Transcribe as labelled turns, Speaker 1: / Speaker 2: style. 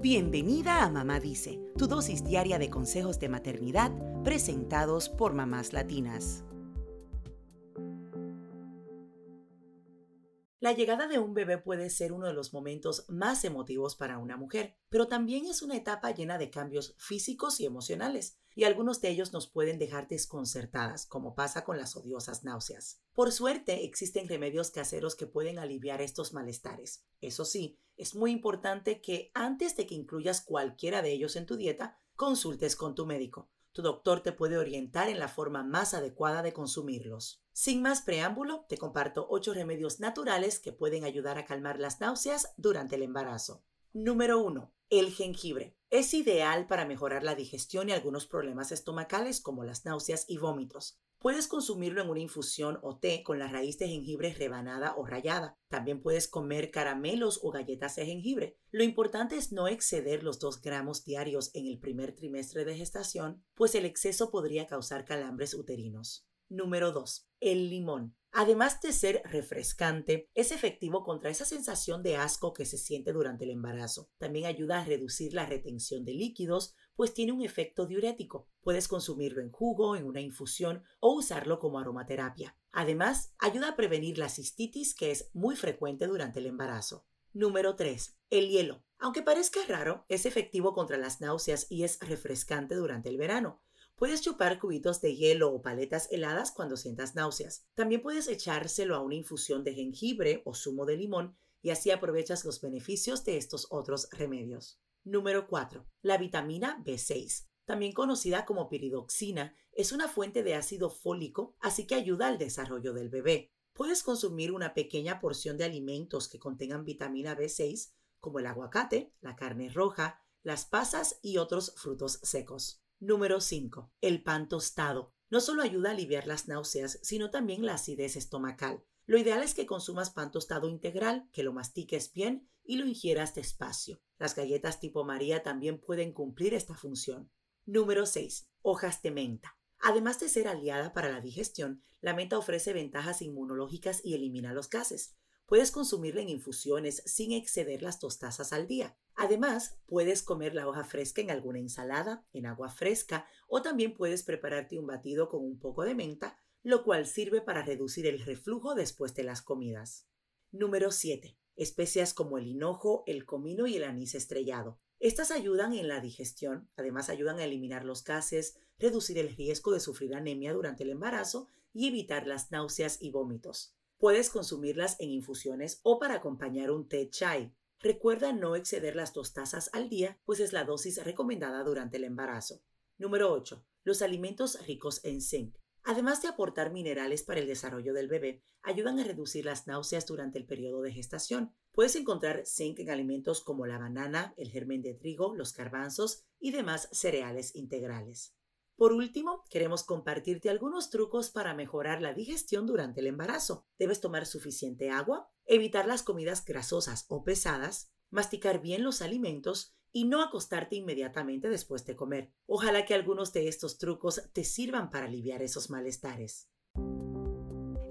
Speaker 1: Bienvenida a Mamá Dice, tu dosis diaria de consejos de maternidad presentados por mamás latinas. La llegada de un bebé puede ser uno de los momentos más emotivos para una mujer, pero también es una etapa llena de cambios físicos y emocionales, y algunos de ellos nos pueden dejar desconcertadas, como pasa con las odiosas náuseas. Por suerte, existen remedios caseros que pueden aliviar estos malestares. Eso sí, es muy importante que antes de que incluyas cualquiera de ellos en tu dieta, consultes con tu médico. Tu doctor te puede orientar en la forma más adecuada de consumirlos. Sin más preámbulo, te comparto 8 remedios naturales que pueden ayudar a calmar las náuseas durante el embarazo. Número 1. El jengibre. Es ideal para mejorar la digestión y algunos problemas estomacales como las náuseas y vómitos. Puedes consumirlo en una infusión o té con la raíz de jengibre rebanada o rallada. También puedes comer caramelos o galletas de jengibre. Lo importante es no exceder los 2 gramos diarios en el primer trimestre de gestación, pues el exceso podría causar calambres uterinos. Número 2. El limón. Además de ser refrescante, es efectivo contra esa sensación de asco que se siente durante el embarazo. También ayuda a reducir la retención de líquidos, pues tiene un efecto diurético. Puedes consumirlo en jugo, en una infusión o usarlo como aromaterapia. Además, ayuda a prevenir la cistitis que es muy frecuente durante el embarazo. Número 3. El hielo. Aunque parezca raro, es efectivo contra las náuseas y es refrescante durante el verano. Puedes chupar cubitos de hielo o paletas heladas cuando sientas náuseas. También puedes echárselo a una infusión de jengibre o zumo de limón y así aprovechas los beneficios de estos otros remedios. Número 4. La vitamina B6. También conocida como piridoxina, es una fuente de ácido fólico, así que ayuda al desarrollo del bebé. Puedes consumir una pequeña porción de alimentos que contengan vitamina B6, como el aguacate, la carne roja, las pasas y otros frutos secos. Número 5. El pan tostado. No solo ayuda a aliviar las náuseas, sino también la acidez estomacal. Lo ideal es que consumas pan tostado integral, que lo mastiques bien y lo ingieras despacio. Las galletas tipo María también pueden cumplir esta función. Número 6. Hojas de menta. Además de ser aliada para la digestión, la menta ofrece ventajas inmunológicas y elimina los gases. Puedes consumirla en infusiones sin exceder las dos tazas al día. Además, puedes comer la hoja fresca en alguna ensalada, en agua fresca o también puedes prepararte un batido con un poco de menta, lo cual sirve para reducir el reflujo después de las comidas. Número 7. Especias como el hinojo, el comino y el anís estrellado. Estas ayudan en la digestión, además ayudan a eliminar los gases, reducir el riesgo de sufrir anemia durante el embarazo y evitar las náuseas y vómitos. Puedes consumirlas en infusiones o para acompañar un té chai. Recuerda no exceder las dos tazas al día, pues es la dosis recomendada durante el embarazo. Número 8. Los alimentos ricos en zinc. Además de aportar minerales para el desarrollo del bebé, ayudan a reducir las náuseas durante el periodo de gestación. Puedes encontrar zinc en alimentos como la banana, el germen de trigo, los garbanzos y demás cereales integrales. Por último, queremos compartirte algunos trucos para mejorar la digestión durante el embarazo. Debes tomar suficiente agua, evitar las comidas grasosas o pesadas, masticar bien los alimentos y no acostarte inmediatamente después de comer. Ojalá que algunos de estos trucos te sirvan para aliviar esos malestares.